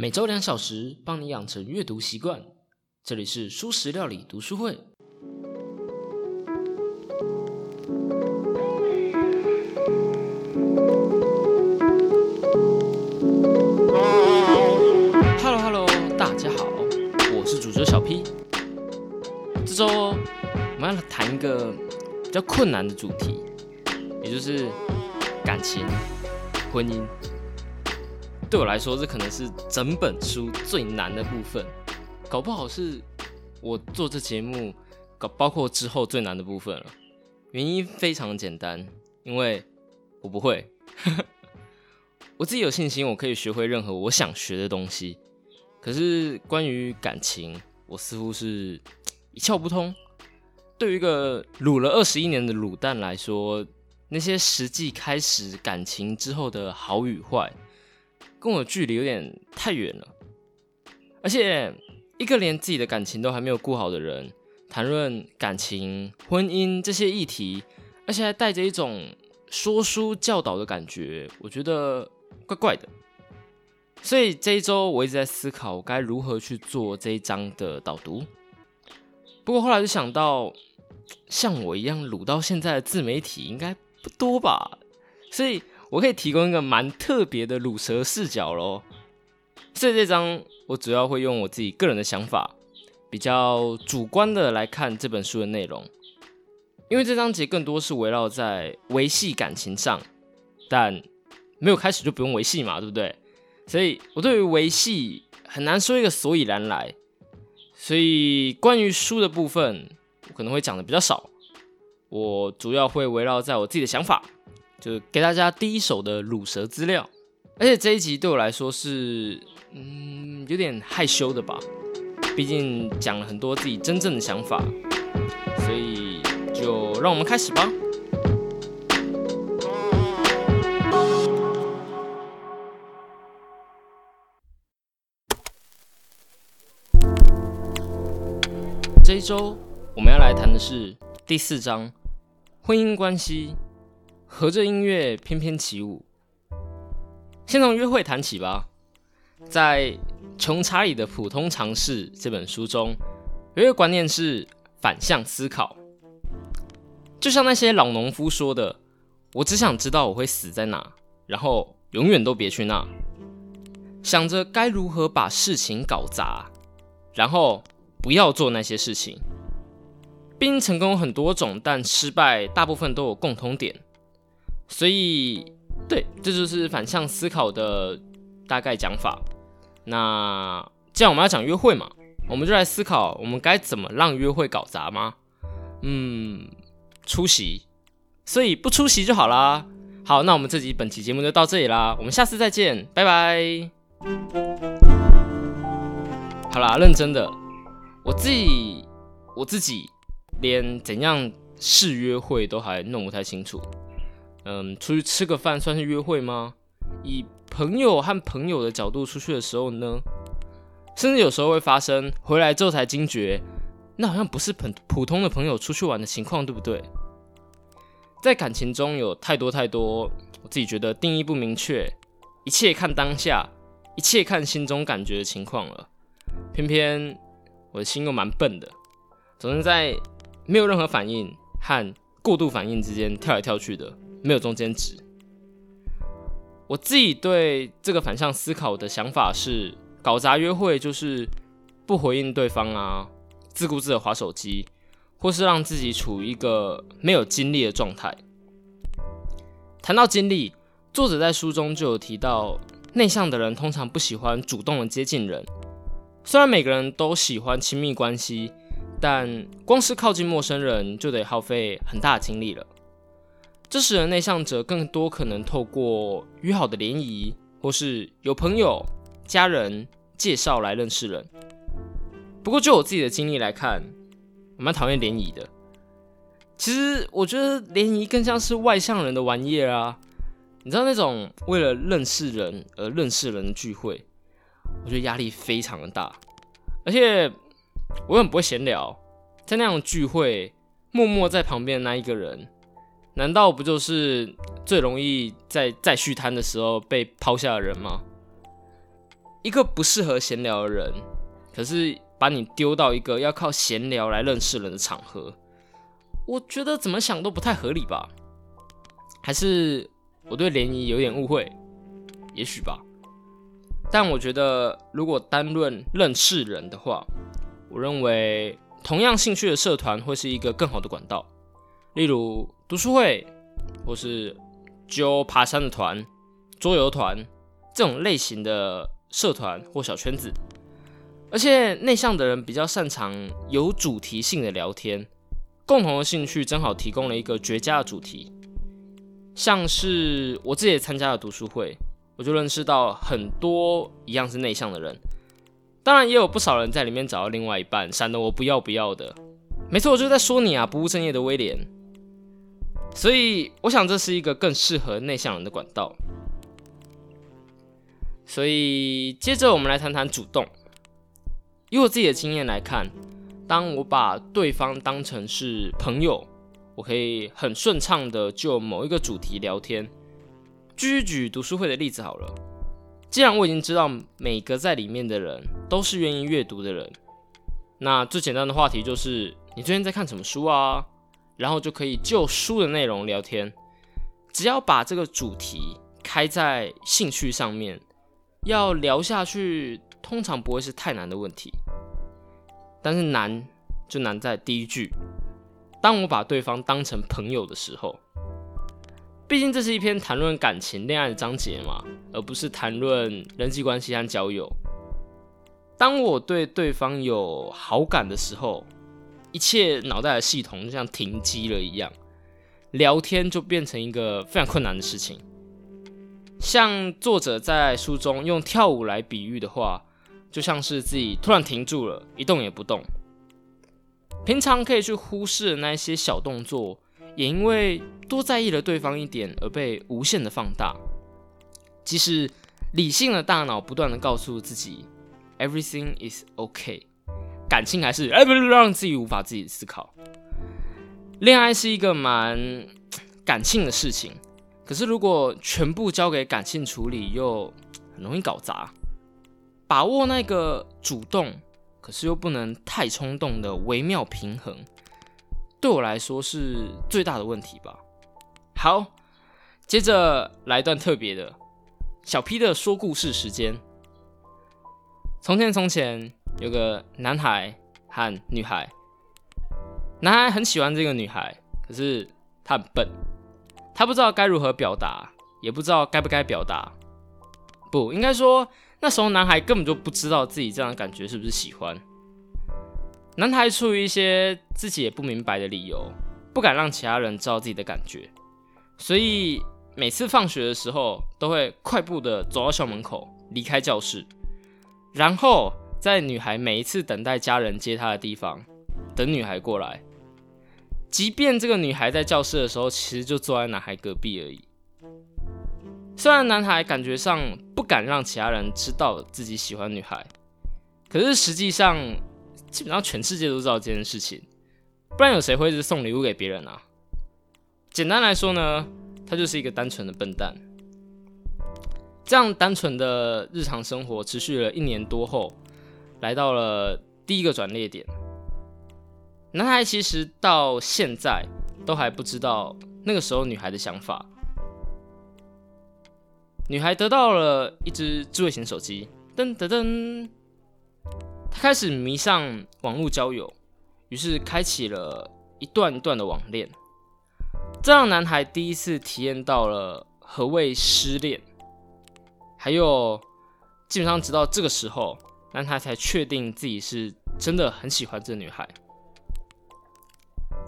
每周两小时，帮你养成阅读习惯。这里是素食料理读书会。Hello Hello，大家好，我是主角小 P。这周我们要谈一个比较困难的主题，也就是感情、婚姻。对我来说，这可能是整本书最难的部分，搞不好是我做这节目，搞包括之后最难的部分了。原因非常简单，因为我不会，我自己有信心，我可以学会任何我想学的东西。可是关于感情，我似乎是一窍不通。对于一个卤了二十一年的卤蛋来说，那些实际开始感情之后的好与坏。跟我距离有点太远了，而且一个连自己的感情都还没有顾好的人，谈论感情、婚姻这些议题，而且还带着一种说书教导的感觉，我觉得怪怪的。所以这一周我一直在思考，该如何去做这一章的导读。不过后来就想到，像我一样卤到现在的自媒体应该不多吧，所以。我可以提供一个蛮特别的乳蛇视角喽。所以这张我主要会用我自己个人的想法，比较主观的来看这本书的内容。因为这章节更多是围绕在维系感情上，但没有开始就不用维系嘛，对不对？所以我对于维系很难说一个所以然来。所以关于书的部分，我可能会讲的比较少。我主要会围绕在我自己的想法。就给大家第一手的乳蛇资料，而且这一集对我来说是嗯有点害羞的吧，毕竟讲了很多自己真正的想法，所以就让我们开始吧。这一周我们要来谈的是第四章婚姻关系。和着音乐翩翩起舞。先从约会谈起吧。在《穷查理的普通常识》这本书中，有一个观念是反向思考。就像那些老农夫说的：“我只想知道我会死在哪，然后永远都别去那。”想着该如何把事情搞砸，然后不要做那些事情。毕竟成功很多种，但失败大部分都有共同点。所以，对，这就是反向思考的大概讲法。那既然我们要讲约会嘛，我们就来思考我们该怎么让约会搞砸吗？嗯，出席。所以不出席就好啦。好，那我们这集本期节目就到这里啦，我们下次再见，拜拜。好啦，认真的，我自己我自己连怎样试约会都还弄不太清楚。嗯，出去吃个饭算是约会吗？以朋友和朋友的角度出去的时候呢？甚至有时候会发生回来之后才惊觉，那好像不是普普通的朋友出去玩的情况，对不对？在感情中有太多太多，我自己觉得定义不明确，一切看当下，一切看心中感觉的情况了。偏偏我的心又蛮笨的，总是在没有任何反应和过度反应之间跳来跳去的。没有中间值。我自己对这个反向思考的想法是：搞砸约会就是不回应对方啊，自顾自的划手机，或是让自己处于一个没有精力的状态。谈到精力，作者在书中就有提到，内向的人通常不喜欢主动的接近人。虽然每个人都喜欢亲密关系，但光是靠近陌生人就得耗费很大的精力了。这使得内向者更多可能透过约好的联谊，或是有朋友、家人介绍来认识人。不过，就我自己的经历来看，我蛮讨厌联谊的。其实，我觉得联谊更像是外向人的玩意啊。你知道那种为了认识人而认识人的聚会，我觉得压力非常的大。而且，我很不会闲聊，在那种聚会，默默在旁边的那一个人。难道不就是最容易在在续摊的时候被抛下的人吗？一个不适合闲聊的人，可是把你丢到一个要靠闲聊来认识人的场合，我觉得怎么想都不太合理吧？还是我对联谊有点误会？也许吧。但我觉得，如果单论认识人的话，我认为同样兴趣的社团会是一个更好的管道，例如读书会，或是揪爬山的团、桌游团这种类型的。社团或小圈子，而且内向的人比较擅长有主题性的聊天，共同的兴趣正好提供了一个绝佳的主题。像是我自己也参加了读书会，我就认识到很多一样是内向的人，当然也有不少人在里面找到另外一半，闪得我不要不要的。没错，我就在说你啊，不务正业的威廉。所以我想这是一个更适合内向人的管道。所以，接着我们来谈谈主动。以我自己的经验来看，当我把对方当成是朋友，我可以很顺畅的就某一个主题聊天。举举读书会的例子好了。既然我已经知道每个在里面的人都是愿意阅读的人，那最简单的话题就是你最近在看什么书啊？然后就可以就书的内容聊天。只要把这个主题开在兴趣上面。要聊下去，通常不会是太难的问题，但是难就难在第一句。当我把对方当成朋友的时候，毕竟这是一篇谈论感情、恋爱的章节嘛，而不是谈论人际关系和交友。当我对对方有好感的时候，一切脑袋的系统就像停机了一样，聊天就变成一个非常困难的事情。像作者在书中用跳舞来比喻的话，就像是自己突然停住了，一动也不动。平常可以去忽视的那一些小动作，也因为多在意了对方一点而被无限的放大。即使理性的大脑不断的告诉自己 “everything is okay”，感情还是哎不是让自己无法自己思考。恋爱是一个蛮感性的事情。可是，如果全部交给感性处理，又很容易搞砸。把握那个主动，可是又不能太冲动的微妙平衡，对我来说是最大的问题吧。好，接着来段特别的，小 P 的说故事时间。从前，从前有个男孩和女孩，男孩很喜欢这个女孩，可是他很笨。他不知道该如何表达，也不知道该不该表达。不应该说，那时候男孩根本就不知道自己这样的感觉是不是喜欢。男孩出于一些自己也不明白的理由，不敢让其他人知道自己的感觉，所以每次放学的时候，都会快步的走到校门口，离开教室，然后在女孩每一次等待家人接她的地方，等女孩过来。即便这个女孩在教室的时候，其实就坐在男孩隔壁而已。虽然男孩感觉上不敢让其他人知道自己喜欢女孩，可是实际上基本上全世界都知道这件事情，不然有谁会是送礼物给别人啊？简单来说呢，他就是一个单纯的笨蛋。这样单纯的日常生活持续了一年多后，来到了第一个转捩点。男孩其实到现在都还不知道那个时候女孩的想法。女孩得到了一只智慧型手机，噔噔噔，她开始迷上网络交友，于是开启了一段一段的网恋。这让男孩第一次体验到了何谓失恋，还有基本上直到这个时候，男孩才确定自己是真的很喜欢这女孩。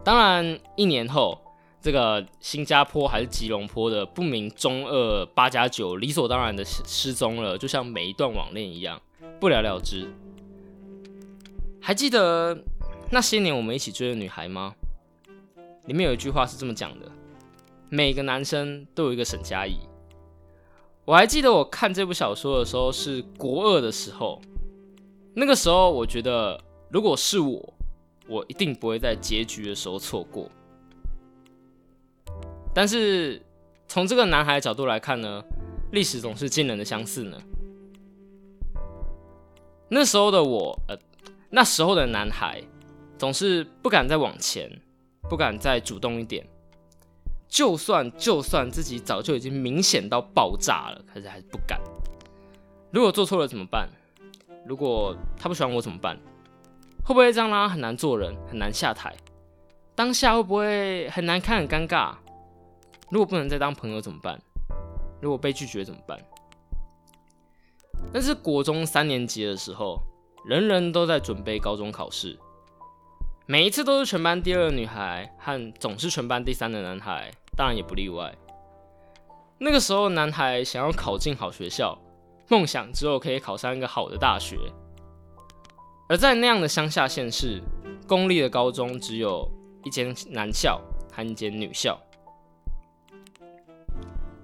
当然，一年后，这个新加坡还是吉隆坡的不明中二八加九理所当然的失踪了，就像每一段网恋一样，不了了之。还记得那些年我们一起追的女孩吗？里面有一句话是这么讲的：每个男生都有一个沈佳宜。我还记得我看这部小说的时候是国二的时候，那个时候我觉得，如果是我。我一定不会在结局的时候错过。但是从这个男孩角度来看呢，历史总是惊人的相似呢。那时候的我，呃，那时候的男孩总是不敢再往前，不敢再主动一点。就算就算自己早就已经明显到爆炸了，可是还是不敢。如果做错了怎么办？如果他不喜欢我怎么办？会不会这样让他很难做人，很难下台？当下会不会很难看、很尴尬？如果不能再当朋友怎么办？如果被拒绝怎么办？但是国中三年级的时候，人人都在准备高中考试。每一次都是全班第二的女孩和总是全班第三的男孩，当然也不例外。那个时候，男孩想要考进好学校，梦想之后可以考上一个好的大学。而在那样的乡下县市，公立的高中只有一间男校和一间女校。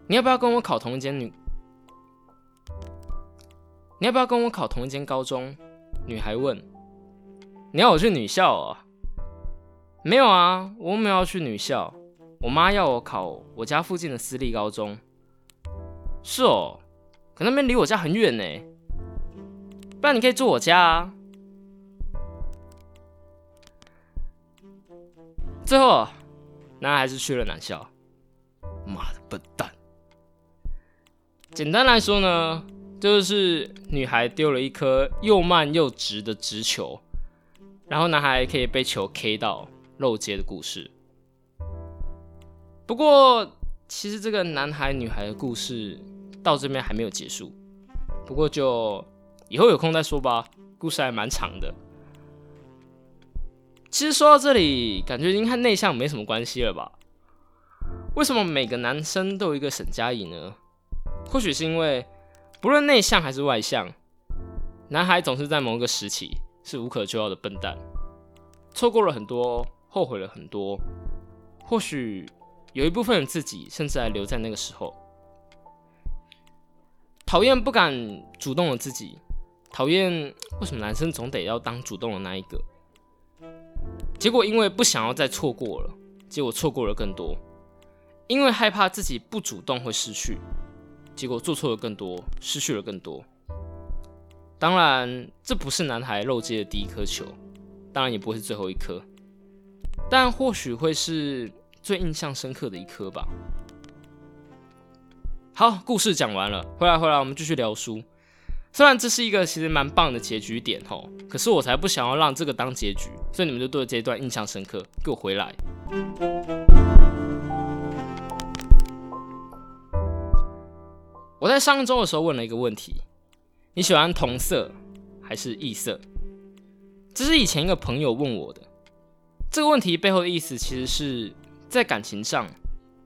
你要不要跟我考同一间女？你要不要跟我考同一间高中？女孩问。你要我去女校啊？没有啊，我没有要去女校。我妈要我考我家附近的私立高中。是哦，可那边离我家很远呢。不然你可以住我家啊。最后，男孩还是去了男校。妈的笨蛋！简单来说呢，就是女孩丢了一颗又慢又直的直球，然后男孩可以被球 K 到。漏接的故事。不过，其实这个男孩女孩的故事到这边还没有结束。不过，就以后有空再说吧。故事还蛮长的。其实说到这里，感觉已经和内向没什么关系了吧？为什么每个男生都有一个沈佳宜呢？或许是因为，不论内向还是外向，男孩总是在某个时期是无可救药的笨蛋，错过了很多。后悔了很多，或许有一部分自己甚至还留在那个时候。讨厌不敢主动的自己，讨厌为什么男生总得要当主动的那一个。结果因为不想要再错过了，结果错过了更多。因为害怕自己不主动会失去，结果做错了更多，失去了更多。当然，这不是男孩漏接的第一颗球，当然也不会是最后一颗。但或许会是最印象深刻的一颗吧。好，故事讲完了，回来回来，我们继续聊书。虽然这是一个其实蛮棒的结局点吼，可是我才不想要让这个当结局，所以你们就对这一段印象深刻。给我回来！我在上周的时候问了一个问题：你喜欢同色还是异色？这是以前一个朋友问我的。这个问题背后的意思，其实是在感情上，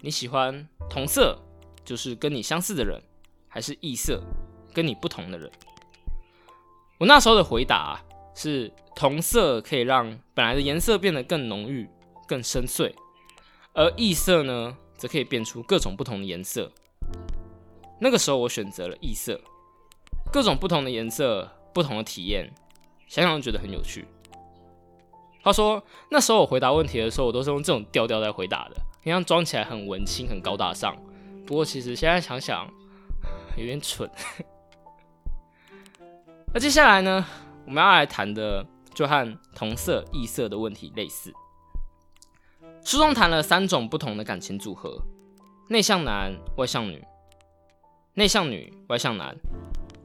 你喜欢同色，就是跟你相似的人，还是异色，跟你不同的人？我那时候的回答是，同色可以让本来的颜色变得更浓郁、更深邃，而异色呢，则可以变出各种不同的颜色。那个时候我选择了异色，各种不同的颜色，不同的体验，想想都觉得很有趣。他说：“那时候我回答问题的时候，我都是用这种调调在回答的，好像装起来很文青、很高大上。不过其实现在想想，有点蠢。那接下来呢，我们要来谈的就和同色异色的问题类似。书中谈了三种不同的感情组合：内向男、外向女、内向女、外向男，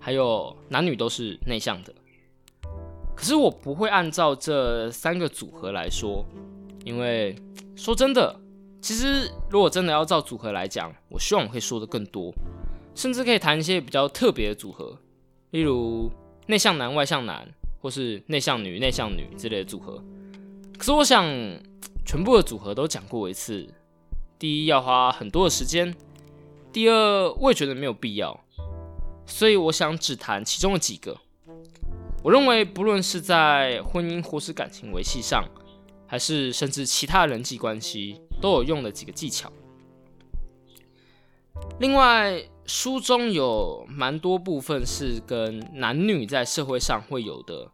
还有男女都是内向的。”可是我不会按照这三个组合来说，因为说真的，其实如果真的要照组合来讲，我希望我可以说的更多，甚至可以谈一些比较特别的组合，例如内向男、外向男，或是内向女、内向女之类的组合。可是我想，全部的组合都讲过一次，第一要花很多的时间，第二我也觉得没有必要，所以我想只谈其中的几个。我认为，不论是在婚姻或是感情维系上，还是甚至其他人际关系，都有用的几个技巧。另外，书中有蛮多部分是跟男女在社会上会有的，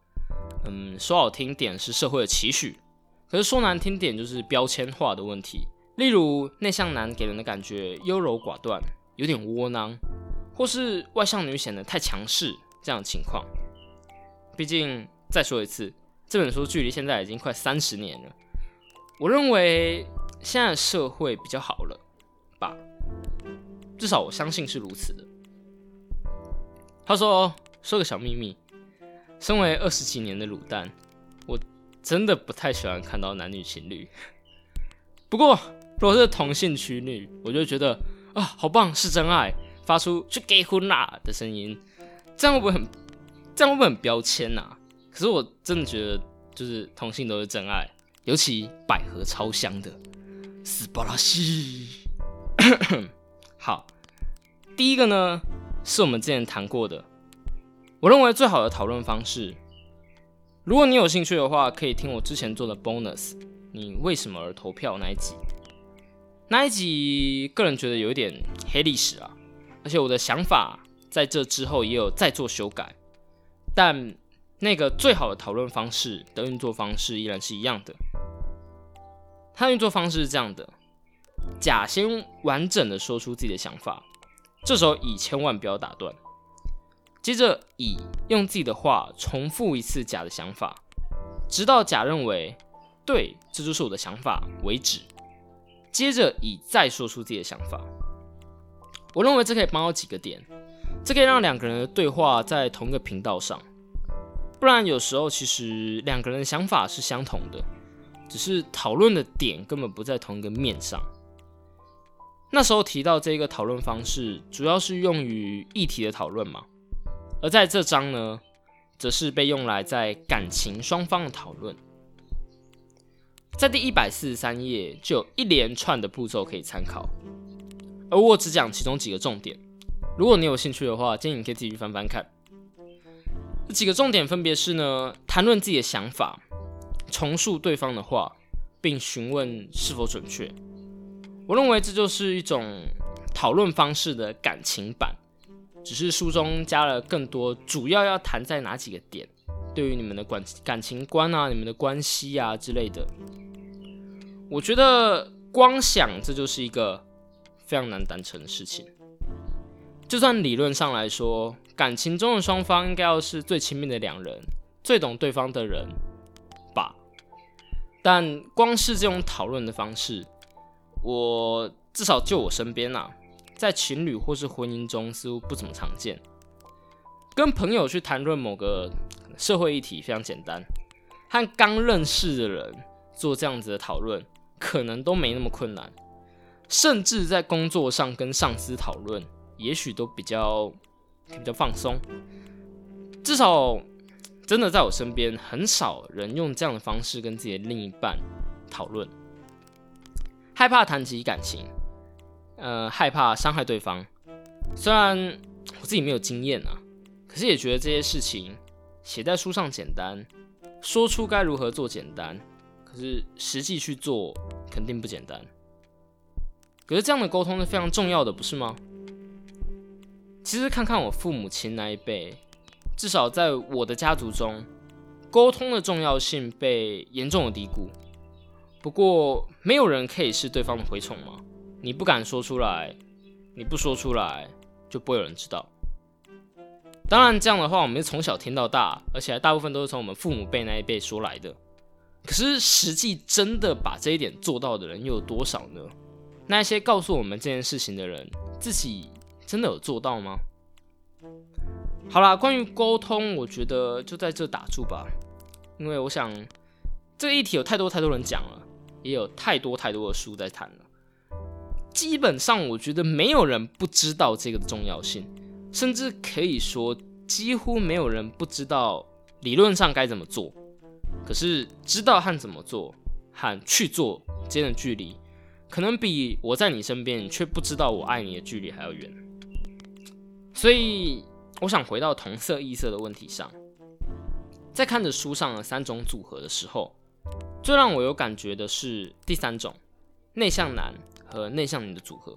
嗯，说好听点是社会的期许，可是说难听点就是标签化的问题。例如，内向男给人的感觉优柔寡断，有点窝囊，或是外向女显得太强势这样的情况。毕竟再说一次，这本书距离现在已经快三十年了。我认为现在社会比较好了吧，至少我相信是如此的。他说：“说个小秘密，身为二十几年的卤蛋，我真的不太喜欢看到男女情侣。不过，如果是同性情侣，我就觉得啊，好棒，是真爱，发出去结婚啦的声音，这样会不会很，这样会不会很标签呐？可是我真的觉得，就是同性都是真爱，尤其百合超香的，斯巴拉西。好，第一个呢。”是我们之前谈过的。我认为最好的讨论方式，如果你有兴趣的话，可以听我之前做的 bonus。你为什么而投票那一集？那一集个人觉得有一点黑历史啊，而且我的想法在这之后也有再做修改。但那个最好的讨论方式的运作方式依然是一样的。它运作方式是这样的：甲先完整的说出自己的想法。这时候乙千万不要打断，接着乙用自己的话重复一次甲的想法，直到甲认为对，这就是我的想法为止。接着乙再说出自己的想法。我认为这可以帮到几个点，这可以让两个人的对话在同一个频道上。不然有时候其实两个人的想法是相同的，只是讨论的点根本不在同一个面上。那时候提到这个讨论方式，主要是用于议题的讨论嘛。而在这章呢，则是被用来在感情双方的讨论。在第一百四十三页就有一连串的步骤可以参考，而我只讲其中几个重点。如果你有兴趣的话，建议你可以自己翻翻看。几个重点分别是呢，谈论自己的想法，重述对方的话，并询问是否准确。我认为这就是一种讨论方式的感情版，只是书中加了更多主要要谈在哪几个点，对于你们的感感情观啊、你们的关系啊之类的。我觉得光想这就是一个非常难达成的事情。就算理论上来说，感情中的双方应该要是最亲密的两人，最懂对方的人吧，但光是这种讨论的方式。我至少就我身边呐，在情侣或是婚姻中似乎不怎么常见。跟朋友去谈论某个社会议题非常简单，和刚认识的人做这样子的讨论可能都没那么困难，甚至在工作上跟上司讨论，也许都比较比较放松。至少真的在我身边，很少人用这样的方式跟自己的另一半讨论。害怕谈及感情，呃，害怕伤害对方。虽然我自己没有经验啊，可是也觉得这些事情写在书上简单，说出该如何做简单，可是实际去做肯定不简单。可是这样的沟通是非常重要的，不是吗？其实看看我父母亲那一辈，至少在我的家族中，沟通的重要性被严重的低估。不过，没有人可以是对方的蛔虫吗？你不敢说出来，你不说出来，就不会有人知道。当然，这样的话，我们是从小听到大，而且还大部分都是从我们父母辈那一辈说来的。可是，实际真的把这一点做到的人又有多少呢？那些告诉我们这件事情的人，自己真的有做到吗？好啦，关于沟通，我觉得就在这打住吧，因为我想这个议题有太多太多人讲了。也有太多太多的书在谈了，基本上我觉得没有人不知道这个的重要性，甚至可以说几乎没有人不知道理论上该怎么做。可是知道和怎么做和去做之间的距离，可能比我在你身边却不知道我爱你的距离还要远。所以我想回到同色异色的问题上，在看着书上的三种组合的时候。最让我有感觉的是第三种，内向男和内向女的组合。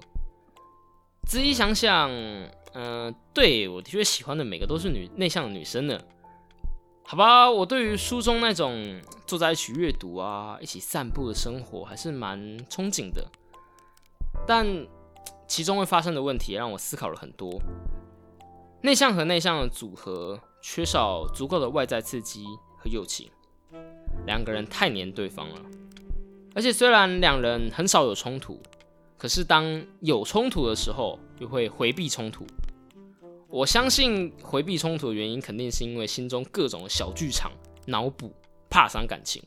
仔细想想，嗯，对我的确喜欢的每个都是女内向的女生呢。好吧，我对于书中那种坐在一起阅读啊、一起散步的生活还是蛮憧憬的。但其中会发生的问题让我思考了很多。内向和内向的组合缺少足够的外在刺激和友情，两个人太黏对方了。而且虽然两人很少有冲突，可是当有冲突的时候，又会回避冲突。我相信回避冲突的原因，肯定是因为心中各种小剧场脑补，怕伤感情。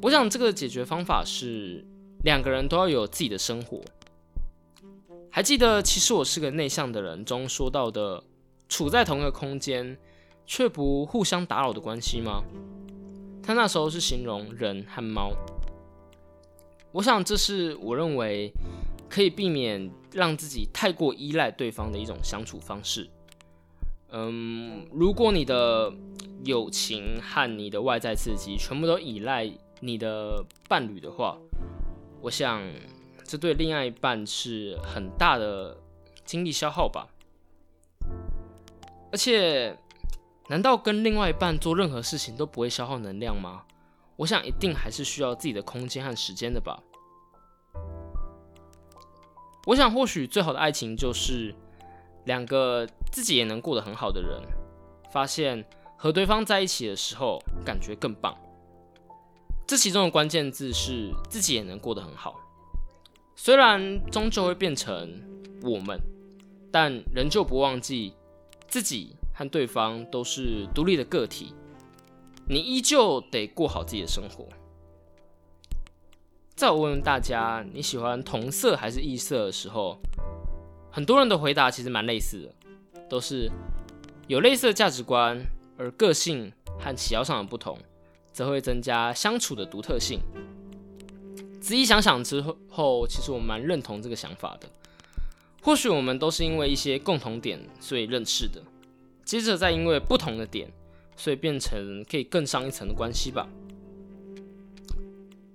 我想这个解决方法是两个人都要有自己的生活。还记得其实我是个内向的人中说到的，处在同一个空间却不互相打扰的关系吗？他那时候是形容人和猫。我想这是我认为。可以避免让自己太过依赖对方的一种相处方式。嗯，如果你的友情和你的外在刺激全部都依赖你的伴侣的话，我想这对另外一半是很大的精力消耗吧。而且，难道跟另外一半做任何事情都不会消耗能量吗？我想一定还是需要自己的空间和时间的吧。我想，或许最好的爱情就是两个自己也能过得很好的人，发现和对方在一起的时候感觉更棒。这其中的关键字是自己也能过得很好。虽然终究会变成我们，但仍旧不忘记自己和对方都是独立的个体，你依旧得过好自己的生活。在我问问大家你喜欢同色还是异色的时候，很多人的回答其实蛮类似的，都是有类似的价值观，而个性和喜好上的不同，则会增加相处的独特性。仔细想想之后，其实我蛮认同这个想法的。或许我们都是因为一些共同点所以认识的，接着再因为不同的点，所以变成可以更上一层的关系吧。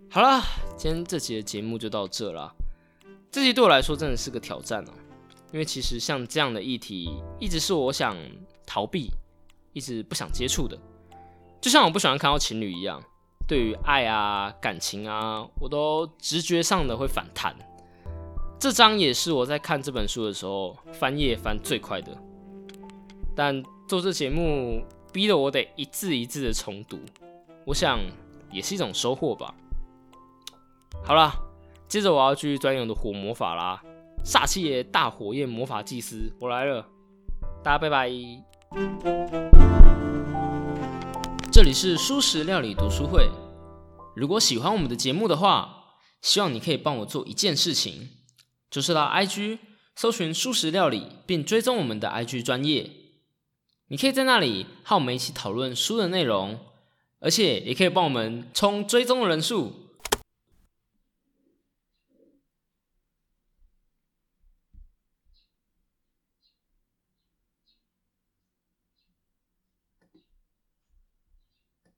好了，今天这期的节目就到这了。这期对我来说真的是个挑战哦，因为其实像这样的议题，一直是我想逃避、一直不想接触的。就像我不喜欢看到情侣一样，对于爱啊、感情啊，我都直觉上的会反弹。这章也是我在看这本书的时候翻页翻最快的。但做这节目逼得我得一字一字的重读，我想也是一种收获吧。好了，接着我要去专用的火魔法啦！煞气爷大火焰魔法祭司，我来了，大家拜拜。这里是舒食料理读书会。如果喜欢我们的节目的话，希望你可以帮我做一件事情，就是到 IG 搜寻素食料理，并追踪我们的 IG 专业。你可以在那里和我们一起讨论书的内容，而且也可以帮我们冲追踪的人数。